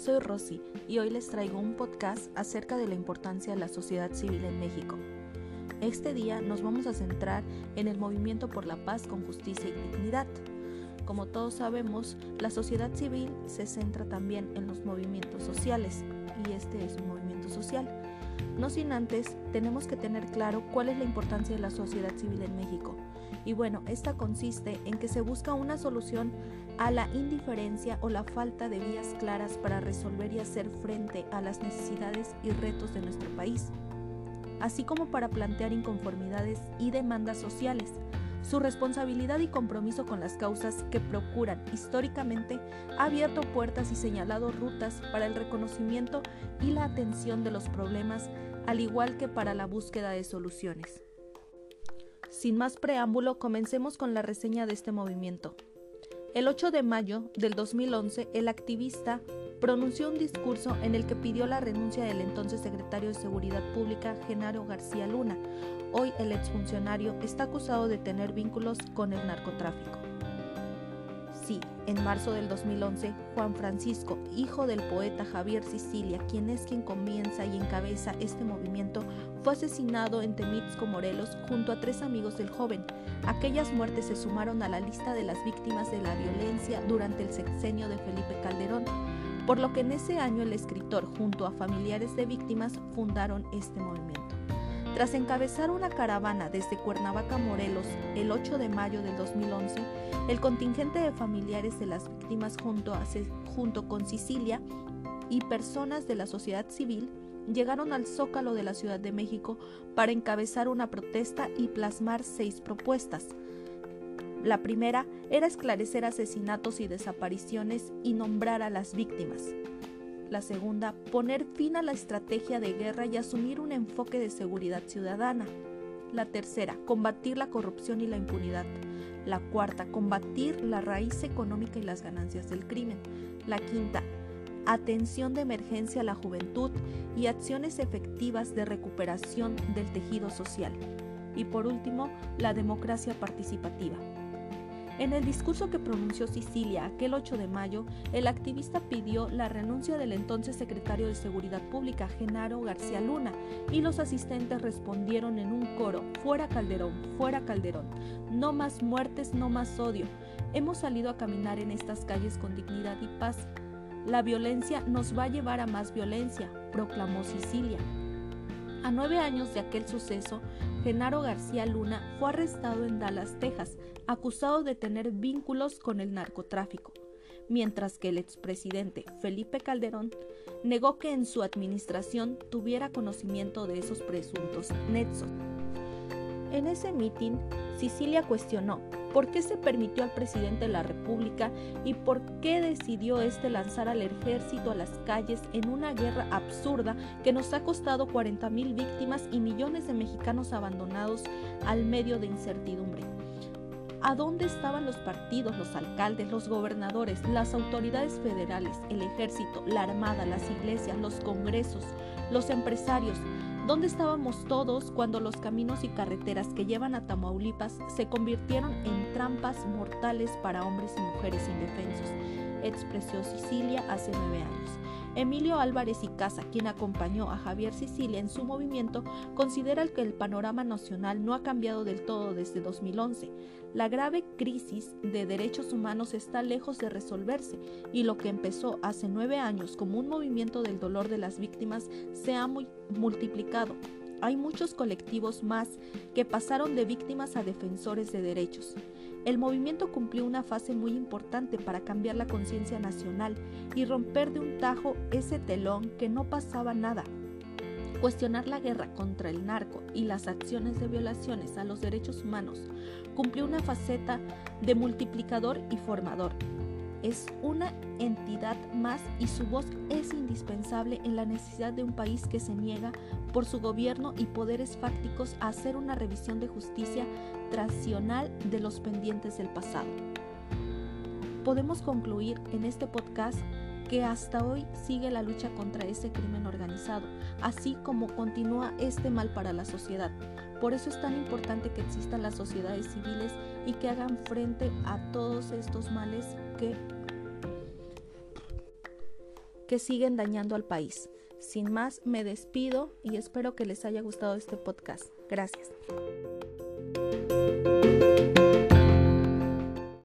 soy Rosy y hoy les traigo un podcast acerca de la importancia de la sociedad civil en México. Este día nos vamos a centrar en el movimiento por la paz con justicia y dignidad. Como todos sabemos, la sociedad civil se centra también en los movimientos sociales y este es un movimiento social. No sin antes, tenemos que tener claro cuál es la importancia de la sociedad civil en México. Y bueno, esta consiste en que se busca una solución a la indiferencia o la falta de vías claras para resolver y hacer frente a las necesidades y retos de nuestro país, así como para plantear inconformidades y demandas sociales. Su responsabilidad y compromiso con las causas que procuran históricamente ha abierto puertas y señalado rutas para el reconocimiento y la atención de los problemas, al igual que para la búsqueda de soluciones. Sin más preámbulo, comencemos con la reseña de este movimiento. El 8 de mayo del 2011, el activista pronunció un discurso en el que pidió la renuncia del entonces secretario de Seguridad Pública, Genaro García Luna. Hoy el exfuncionario está acusado de tener vínculos con el narcotráfico. Sí, en marzo del 2011, Juan Francisco, hijo del poeta Javier Sicilia, quien es quien comienza y encabeza este movimiento, fue asesinado en Temixco, Morelos, junto a tres amigos del joven. Aquellas muertes se sumaron a la lista de las víctimas de la violencia durante el sexenio de Felipe Calderón, por lo que en ese año el escritor, junto a familiares de víctimas, fundaron este movimiento. Tras encabezar una caravana desde Cuernavaca, Morelos, el 8 de mayo del 2011, el contingente de familiares de las víctimas junto, junto con Sicilia y personas de la sociedad civil llegaron al Zócalo de la Ciudad de México para encabezar una protesta y plasmar seis propuestas. La primera era esclarecer asesinatos y desapariciones y nombrar a las víctimas. La segunda, poner fin a la estrategia de guerra y asumir un enfoque de seguridad ciudadana. La tercera, combatir la corrupción y la impunidad. La cuarta, combatir la raíz económica y las ganancias del crimen. La quinta, atención de emergencia a la juventud y acciones efectivas de recuperación del tejido social. Y por último, la democracia participativa. En el discurso que pronunció Sicilia aquel 8 de mayo, el activista pidió la renuncia del entonces secretario de Seguridad Pública, Genaro García Luna, y los asistentes respondieron en un coro, fuera Calderón, fuera Calderón, no más muertes, no más odio. Hemos salido a caminar en estas calles con dignidad y paz. La violencia nos va a llevar a más violencia, proclamó Sicilia. A nueve años de aquel suceso, Genaro García Luna fue arrestado en Dallas, Texas, acusado de tener vínculos con el narcotráfico, mientras que el expresidente Felipe Calderón negó que en su administración tuviera conocimiento de esos presuntos nexos. En ese mitin, Sicilia cuestionó por qué se permitió al presidente de la República y por qué decidió este lanzar al ejército a las calles en una guerra absurda que nos ha costado 40.000 víctimas y millones de mexicanos abandonados al medio de incertidumbre. ¿A dónde estaban los partidos, los alcaldes, los gobernadores, las autoridades federales, el ejército, la armada, las iglesias, los congresos, los empresarios? ¿Dónde estábamos todos cuando los caminos y carreteras que llevan a Tamaulipas se convirtieron en trampas mortales para hombres y mujeres indefensos? expresó Sicilia hace nueve años. Emilio Álvarez y Casa, quien acompañó a Javier Sicilia en su movimiento, considera que el panorama nacional no ha cambiado del todo desde 2011. La grave crisis de derechos humanos está lejos de resolverse y lo que empezó hace nueve años como un movimiento del dolor de las víctimas se ha multiplicado. Hay muchos colectivos más que pasaron de víctimas a defensores de derechos. El movimiento cumplió una fase muy importante para cambiar la conciencia nacional y romper de un tajo ese telón que no pasaba nada. Cuestionar la guerra contra el narco y las acciones de violaciones a los derechos humanos cumplió una faceta de multiplicador y formador. Es una entidad más y su voz es indispensable en la necesidad de un país que se niega por su gobierno y poderes fácticos a hacer una revisión de justicia tradicional de los pendientes del pasado. Podemos concluir en este podcast que hasta hoy sigue la lucha contra ese crimen organizado, así como continúa este mal para la sociedad. Por eso es tan importante que existan las sociedades civiles y que hagan frente a todos estos males que siguen dañando al país. Sin más, me despido y espero que les haya gustado este podcast. Gracias.